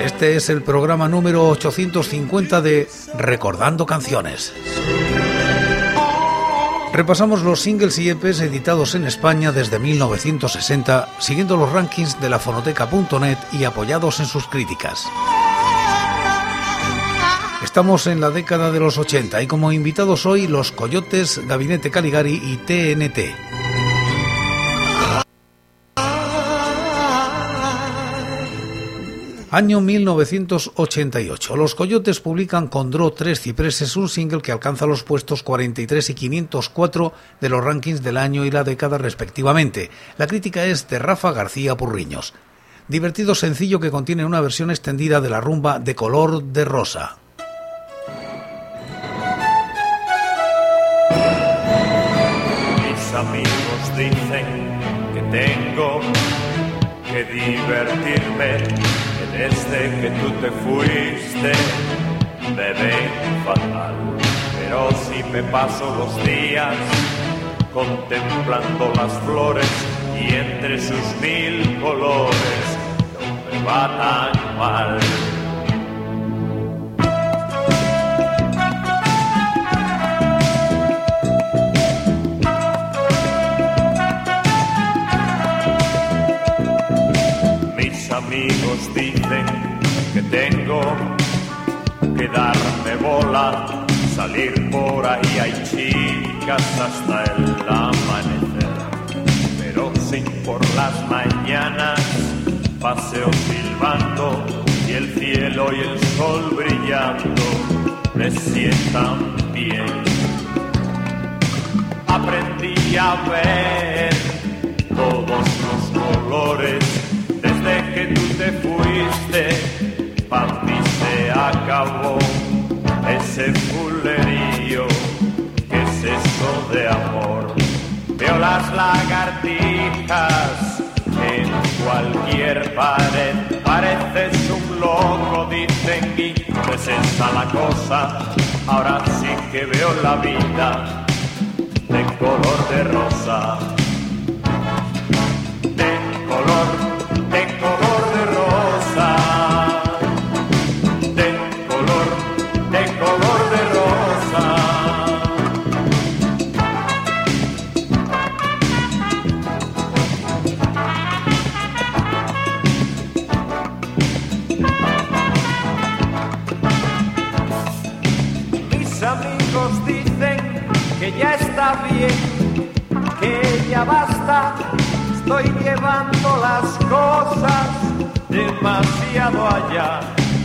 Este es el programa número 850 de Recordando Canciones. Repasamos los singles y EPs editados en España desde 1960, siguiendo los rankings de la fonoteca.net y apoyados en sus críticas. Estamos en la década de los 80 y como invitados hoy los Coyotes, Gabinete Caligari y TNT. Año 1988. Los Coyotes publican con Dro Tres Cipreses un single que alcanza los puestos 43 y 504 de los rankings del año y la década respectivamente. La crítica es de Rafa García Purriños. Divertido sencillo que contiene una versión extendida de la rumba de color de rosa. Mis amigos dicen que tengo que divertirme desde que tú te fuiste, bebé fatal. Pero si me paso los días contemplando las flores y entre sus mil colores no me va tan mal. Amigos dicen que tengo que darme bola, salir por ahí hay chicas hasta el amanecer. Pero sin por las mañanas paseo silbando y el cielo y el sol brillando me sientan bien. Aprendí a ver todos los colores tú te fuiste, para mí se acabó ese fulerío. que es eso de amor? Veo las lagartijas en cualquier pared, pareces un loco, dicen y pues esa la cosa. Ahora sí que veo la vida de color de rosa. Estoy llevando las cosas demasiado allá,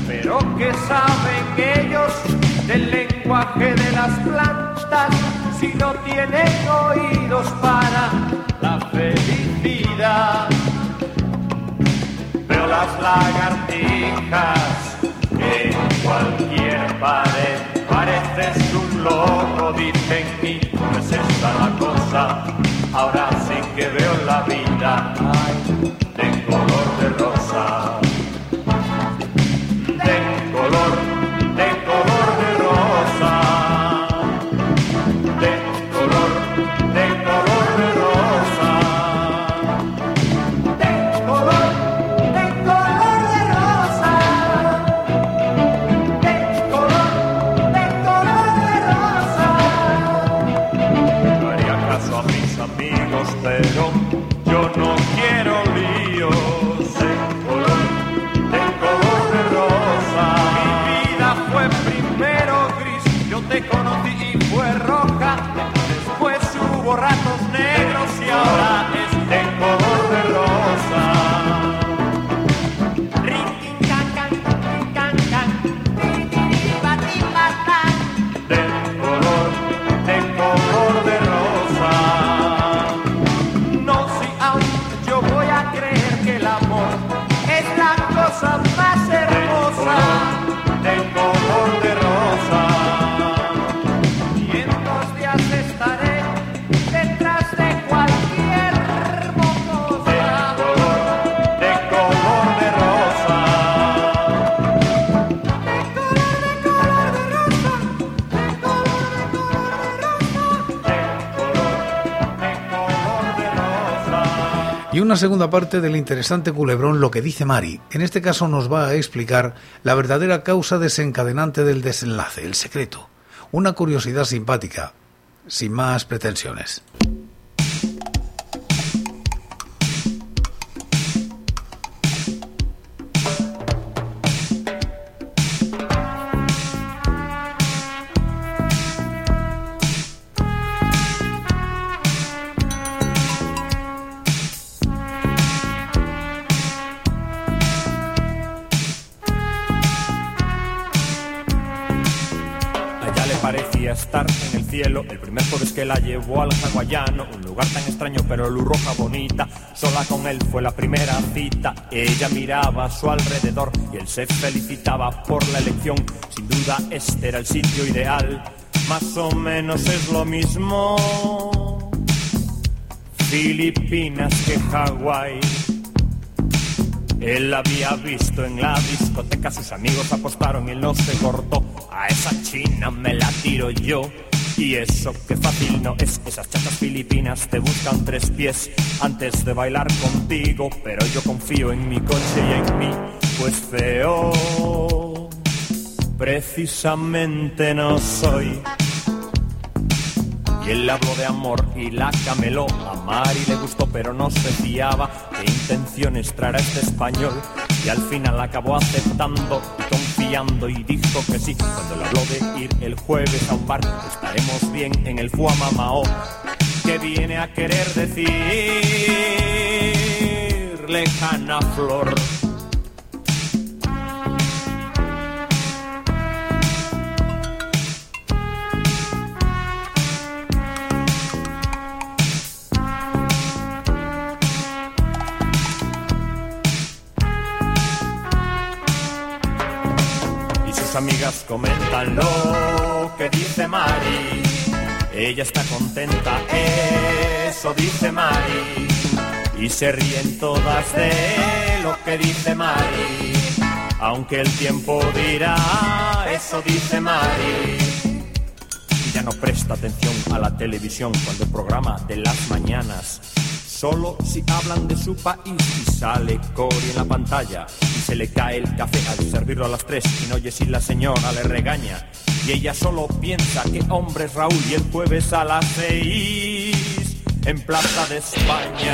pero que saben ellos del lenguaje de las plantas si no tienen oídos para la felicidad. Veo las lagartijas en cualquier pared, pareces un loco, dicen y pues está la cosa ahora que veo la vida de color de rosa. te conocí y fue roja, después hubo ratos negros y ahora una segunda parte del interesante culebrón Lo que dice Mari. En este caso nos va a explicar la verdadera causa desencadenante del desenlace, el secreto. Una curiosidad simpática, sin más pretensiones. El primer jueves que la llevó al hawaiano, un lugar tan extraño pero luz roja bonita. Sola con él fue la primera cita. Ella miraba a su alrededor y él se felicitaba por la elección. Sin duda este era el sitio ideal. Más o menos es lo mismo. Filipinas que Hawái. Él la había visto en la discoteca, sus amigos apostaron y no se cortó. A esa china me la tiro yo. Y eso que fácil no es, esas chacas filipinas te buscan tres pies antes de bailar contigo. Pero yo confío en mi coche y en mí, pues feo. Precisamente no soy. Y él habló de amor y la cameló. A Mari le gustó, pero no se fiaba. ¿Qué intenciones traerá este español? Y al final acabó aceptando y dijo que sí. Cuando le habló de ir el jueves a un bar, estaremos bien en el Fuamamao. Que viene a querer decir lejana flor. Comentan lo que dice Mari. Ella está contenta, eso dice Mari. Y se ríen todas de lo que dice Mari. Aunque el tiempo dirá, eso dice Mari. Ya no presta atención a la televisión cuando el programa de las mañanas Solo si hablan de su país y sale Cory en la pantalla y se le cae el café al servirlo a las tres y no oye si la señora le regaña. Y ella solo piensa que hombre es Raúl y el jueves a las seis en Plaza de España.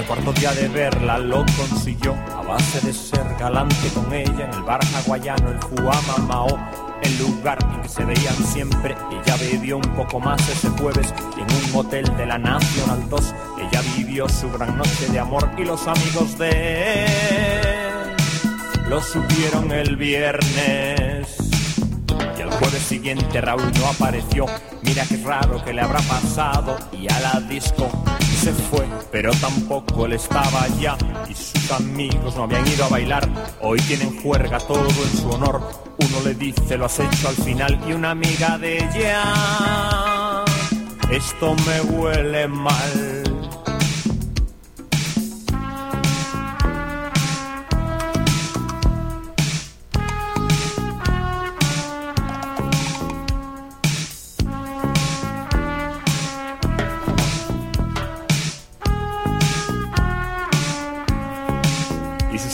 Al cuarto día de verla lo consiguió a base de ser galante con ella en el bar hawaiano, el Fuamamao, el lugar en que se veían siempre. Ella bebió un poco más ese jueves y en un hotel de la National 2 ella vivió su gran noche de amor y los amigos de él lo supieron el viernes. Jueves siguiente Raúl no apareció. Mira qué raro que le habrá pasado y a la disco se fue, pero tampoco él estaba allá y sus amigos no habían ido a bailar. Hoy tienen juerga todo en su honor. Uno le dice lo has hecho al final y una amiga de ella. Esto me huele mal.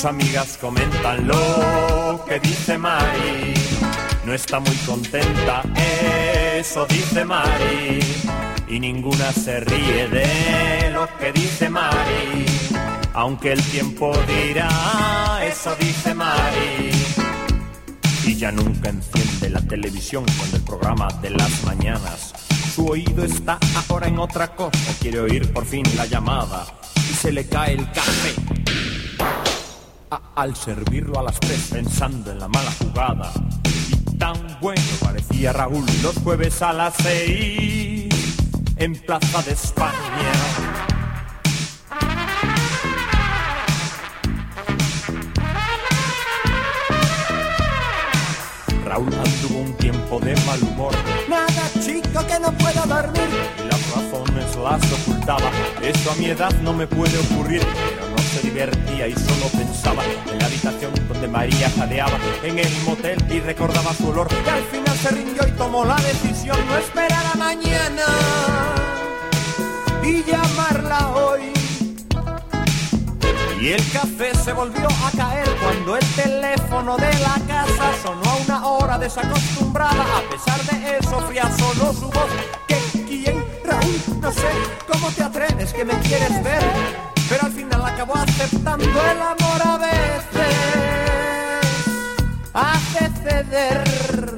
Amigas comentan lo que dice Mari. No está muy contenta, eso dice Mari. Y ninguna se ríe de lo que dice Mari. Aunque el tiempo dirá, eso dice Mari. Y ya nunca enciende la televisión cuando el programa de las mañanas. Su oído está ahora en otra cosa, quiere oír por fin la llamada y se le cae el café al servirlo a las tres pensando en la mala jugada. Y tan bueno parecía Raúl los jueves a las seis en Plaza de España. Raúl anduvo un tiempo de mal humor. Nada chico que no pueda dormir. Y las razones las ocultaba. Eso a mi edad no me puede ocurrir. Se divertía y solo pensaba en la habitación donde María jadeaba en el motel y recordaba su olor. Y al final se rindió y tomó la decisión no esperar a mañana y llamarla hoy. Y el café se volvió a caer cuando el teléfono de la casa sonó a una hora desacostumbrada. A pesar de eso, fría solo su voz. ¿Qué? ¿Quién? Raúl, no sé cómo te atreves que me quieres ver. Pero al final acabó aceptando el amor a veces. Hace ceder.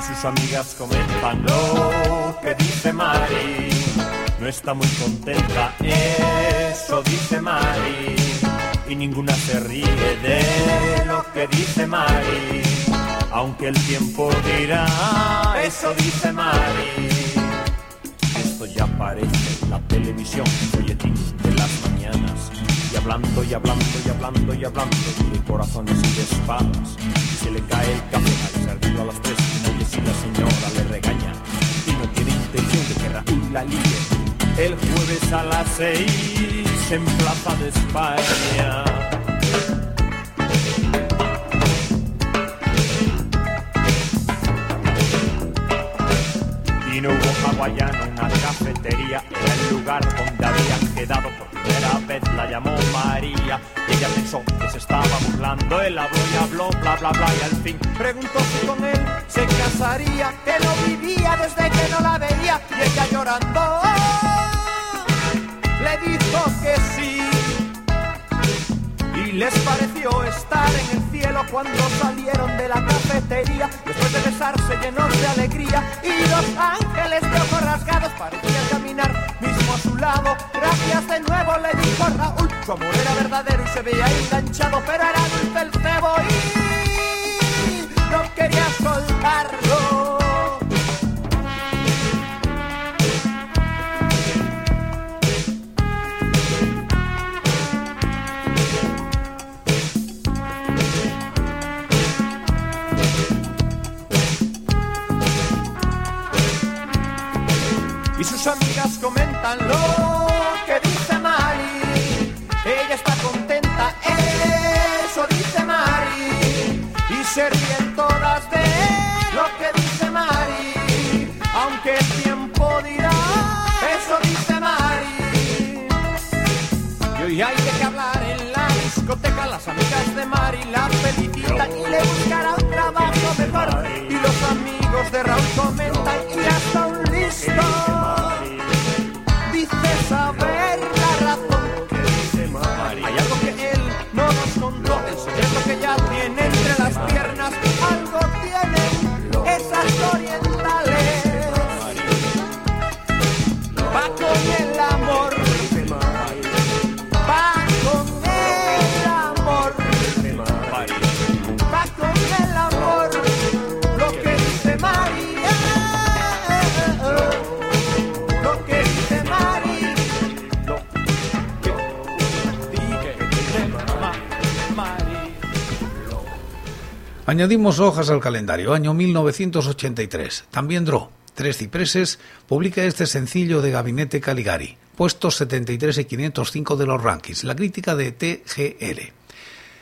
sus amigas comentan lo que dice Mari. Está muy contenta, eso dice Mari. Y ninguna se ríe de lo que dice Mari. Aunque el tiempo dirá, eso dice Mari. Esto ya parece la televisión, folletín de las mañanas. Y hablando y hablando y hablando y hablando de corazones y de espadas. Y se le cae el café al servirlo a las tres si la señora le regaña y no tiene intención de que Raúl la líe. El jueves a las seis en Plaza de España. Y no hubo hawaiano, una cafetería, era el lugar donde habían quedado por primera vez la llamó María y ella pensó que se estaba burlando. Él habló y habló, bla bla bla, y al fin preguntó si con él se casaría, que no vivía desde que no la veía. Y ella llorando dijo que sí. Y les pareció estar en el cielo cuando salieron de la cafetería. Después de besarse llenos de alegría y los ángeles de rasgados parecían caminar mismo a su lado. Gracias de nuevo le dijo Raúl. Su amor era verdadero y se veía enganchado, pero era dulce el cebo y no quería soltarlo. Y sus amigas comentan lo que dice Mari. Ella está contenta, eso dice Mari. Y se ríen todas de lo que dice Mari. Aunque el tiempo dirá, eso dice Mari. Y hoy hay que hablar en la discoteca. Las amigas de Mari la felicitan y le buscará un trabajo mejor. Y los amigos de Raúl comentan y hasta un listo Añadimos hojas al calendario, año 1983. También Dro, Tres Cipreses, publica este sencillo de Gabinete Caligari, puestos 73 y 505 de los rankings, la crítica de TGL.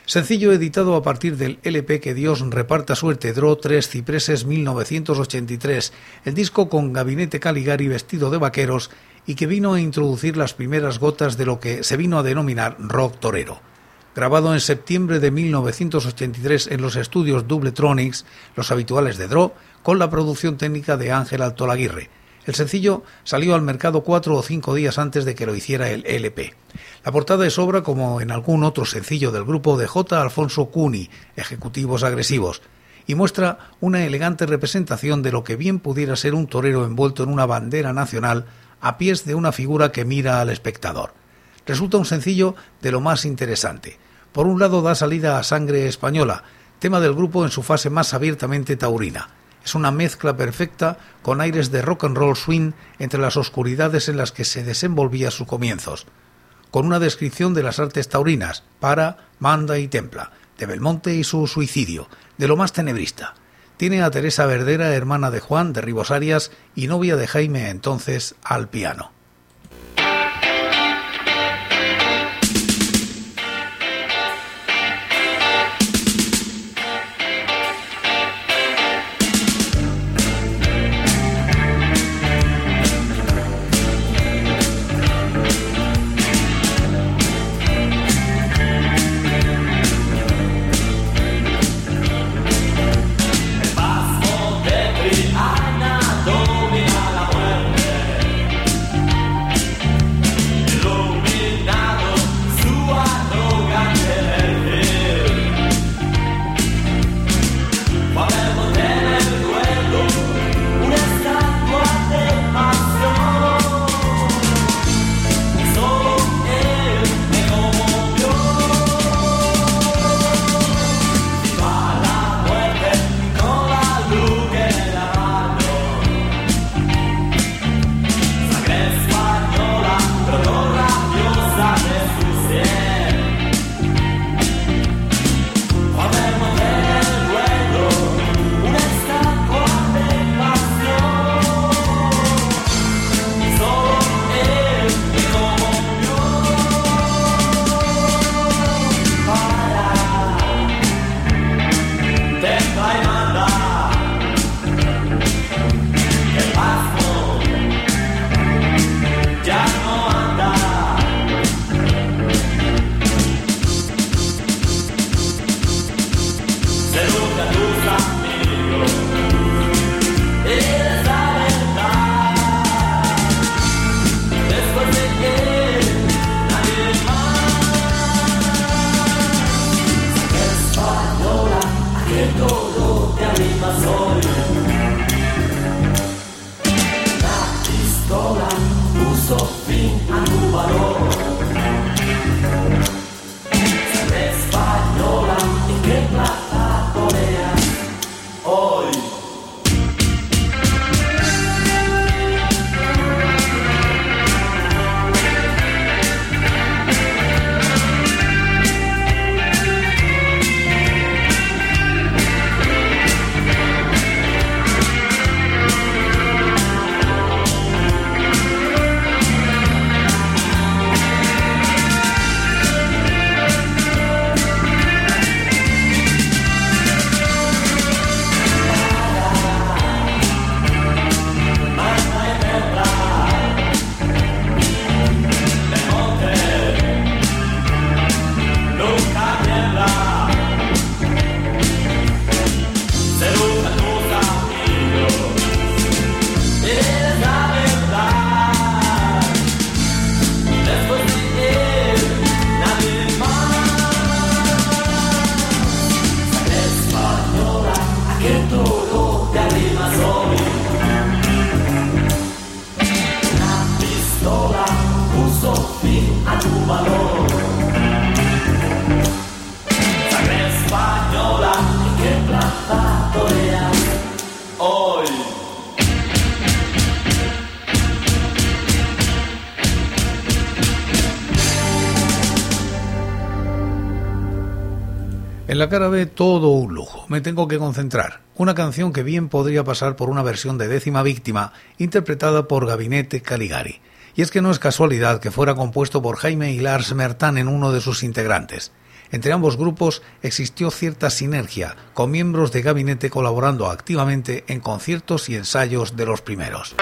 Sencillo editado a partir del LP Que Dios reparta suerte, Dro Tres Cipreses 1983, el disco con Gabinete Caligari vestido de vaqueros y que vino a introducir las primeras gotas de lo que se vino a denominar rock torero grabado en septiembre de 1983 en los estudios Dubletronics, los habituales de Dro, con la producción técnica de Ángel Altolaguirre. El sencillo salió al mercado cuatro o cinco días antes de que lo hiciera el LP. La portada es obra, como en algún otro sencillo del grupo, de J. Alfonso Cuni, Ejecutivos Agresivos, y muestra una elegante representación de lo que bien pudiera ser un torero envuelto en una bandera nacional a pies de una figura que mira al espectador. Resulta un sencillo de lo más interesante. Por un lado da salida a Sangre Española, tema del grupo en su fase más abiertamente taurina. Es una mezcla perfecta con aires de rock and roll swing entre las oscuridades en las que se desenvolvía sus comienzos, con una descripción de las artes taurinas, para, manda y templa, de Belmonte y su suicidio, de lo más tenebrista. Tiene a Teresa Verdera, hermana de Juan de Ribosarias y novia de Jaime entonces, al piano. La cara B todo un lujo, me tengo que concentrar. Una canción que bien podría pasar por una versión de décima víctima interpretada por Gabinete Caligari. Y es que no es casualidad que fuera compuesto por Jaime y Lars Mertan en uno de sus integrantes. Entre ambos grupos existió cierta sinergia, con miembros de Gabinete colaborando activamente en conciertos y ensayos de los primeros.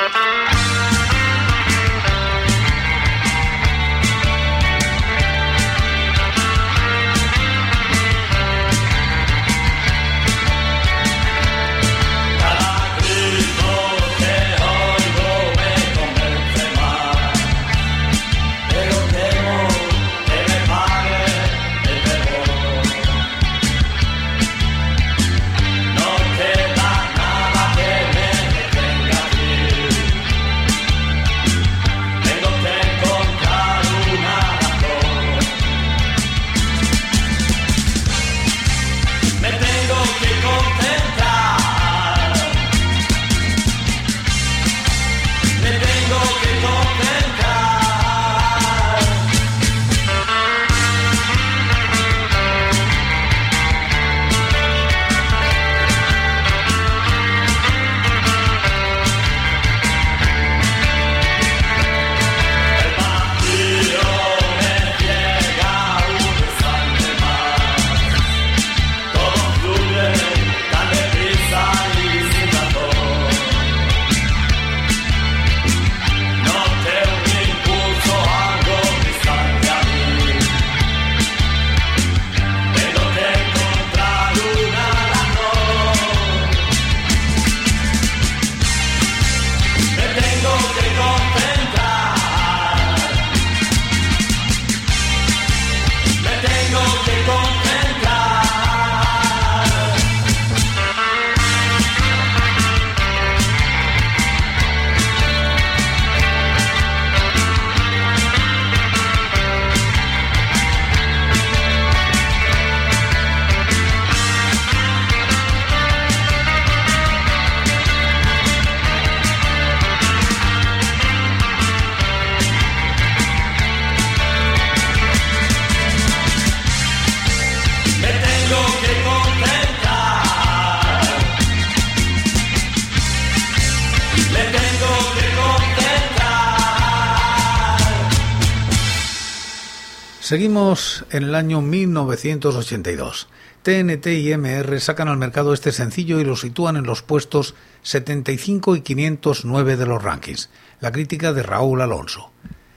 Seguimos en el año 1982. TNT y MR sacan al mercado este sencillo y lo sitúan en los puestos 75 y 509 de los rankings. La crítica de Raúl Alonso.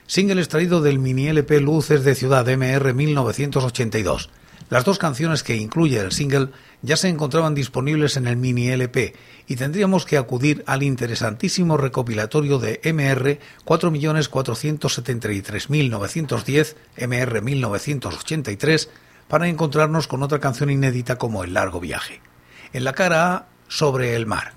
Single extraído del mini LP Luces de Ciudad MR 1982. Las dos canciones que incluye el single ya se encontraban disponibles en el mini LP y tendríamos que acudir al interesantísimo recopilatorio de MR 4.473.910 MR 1983 para encontrarnos con otra canción inédita como El largo viaje. En la cara A, Sobre el mar.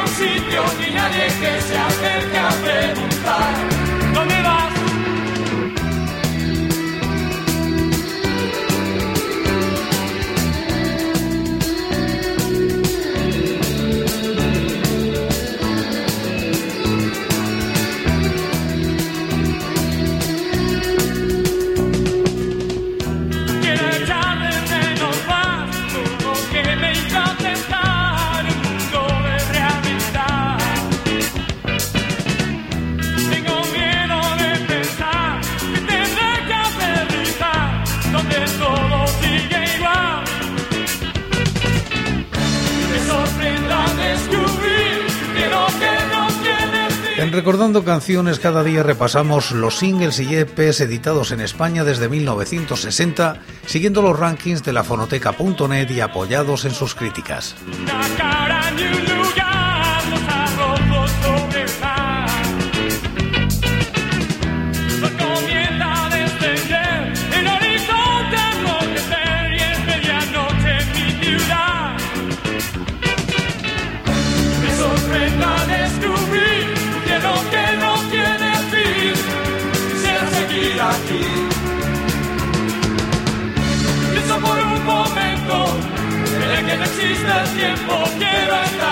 un sitio ni nadie que se acerque. Recordando canciones, cada día repasamos los singles y EPs editados en España desde 1960, siguiendo los rankings de la fonoteca.net y apoyados en sus críticas. El tiempo, quiero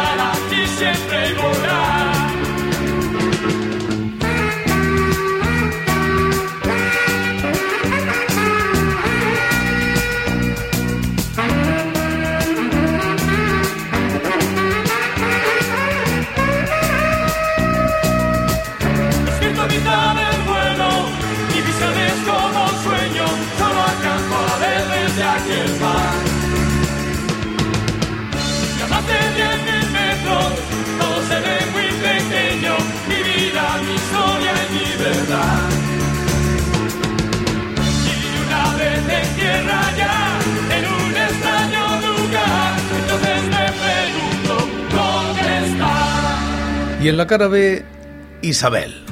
en la cara B, Isabel.